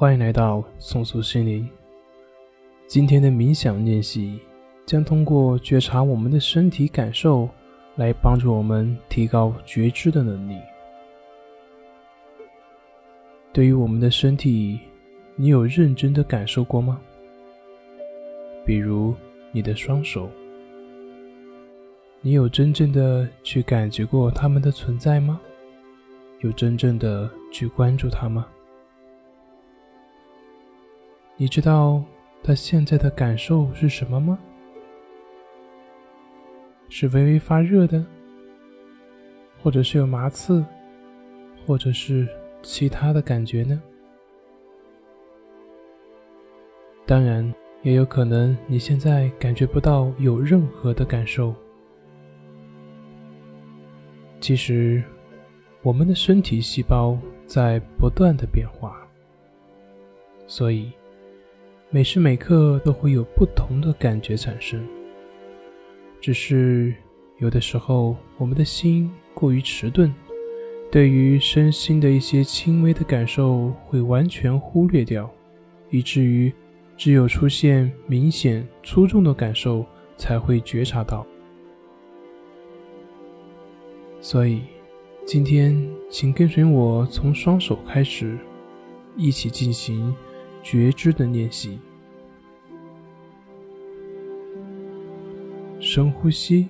欢迎来到松鼠心灵。今天的冥想练习将通过觉察我们的身体感受，来帮助我们提高觉知的能力。对于我们的身体，你有认真的感受过吗？比如你的双手，你有真正的去感觉过它们的存在吗？有真正的去关注它吗？你知道他现在的感受是什么吗？是微微发热的，或者是有麻刺，或者是其他的感觉呢？当然，也有可能你现在感觉不到有任何的感受。其实，我们的身体细胞在不断的变化，所以。每时每刻都会有不同的感觉产生，只是有的时候我们的心过于迟钝，对于身心的一些轻微的感受会完全忽略掉，以至于只有出现明显粗重的感受才会觉察到。所以，今天请跟随我从双手开始，一起进行。觉知的练习，深呼吸，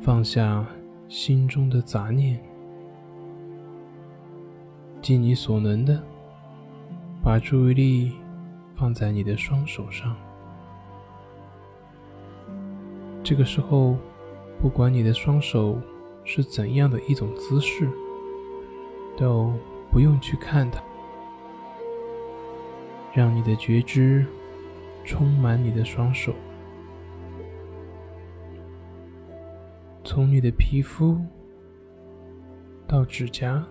放下心中的杂念，尽你所能的把注意力放在你的双手上。这个时候，不管你的双手。是怎样的一种姿势，都不用去看它，让你的觉知充满你的双手，从你的皮肤到指甲，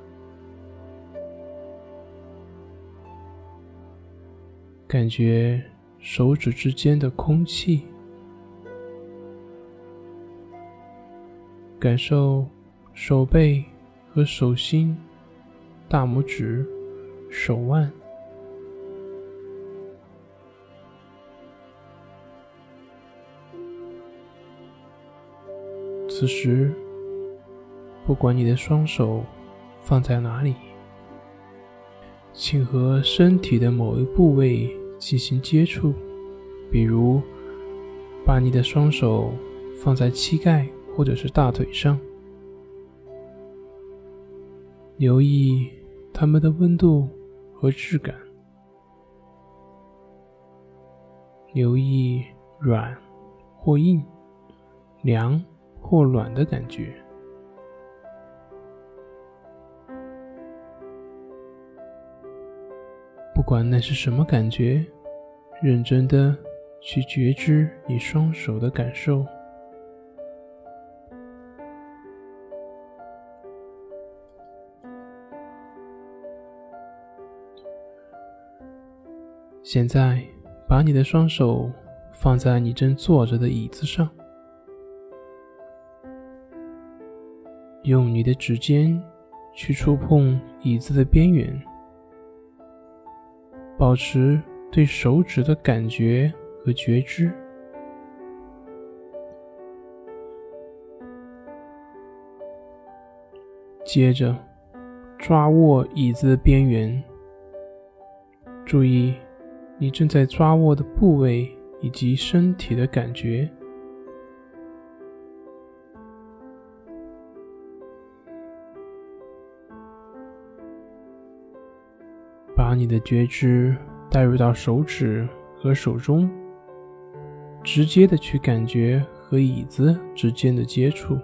感觉手指之间的空气。感受手背和手心、大拇指、手腕。此时，不管你的双手放在哪里，请和身体的某一部位进行接触，比如把你的双手放在膝盖。或者是大腿上，留意它们的温度和质感，留意软或硬、凉或暖的感觉。不管那是什么感觉，认真的去觉知你双手的感受。现在，把你的双手放在你正坐着的椅子上，用你的指尖去触碰椅子的边缘，保持对手指的感觉和觉知。接着，抓握椅子的边缘，注意。你正在抓握的部位以及身体的感觉，把你的觉知带入到手指和手中，直接的去感觉和椅子之间的接触。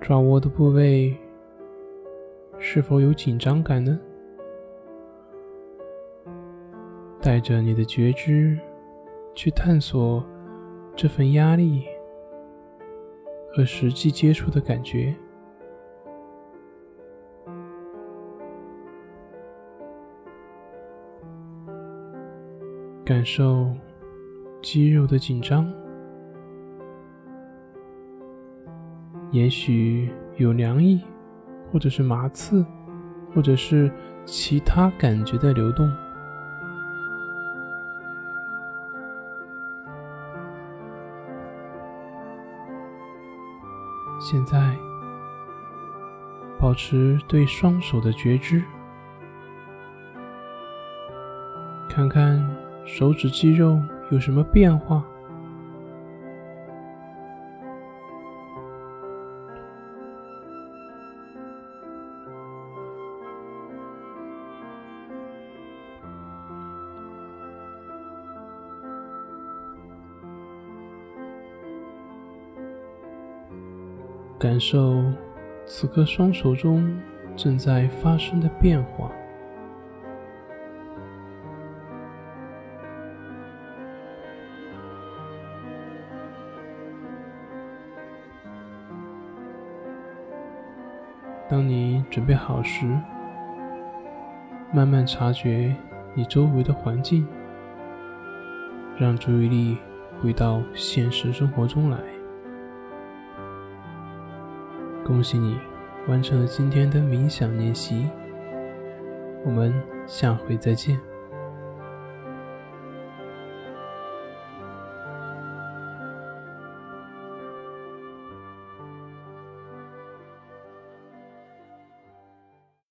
抓握的部位是否有紧张感呢？带着你的觉知去探索这份压力和实际接触的感觉，感受肌肉的紧张，也许有凉意，或者是麻刺，或者是其他感觉的流动。现在，保持对双手的觉知，看看手指肌肉有什么变化，感受此刻双手中正在发生的变化。当你准备好时，慢慢察觉你周围的环境，让注意力回到现实生活中来。恭喜你完成了今天的冥想练习，我们下回再见。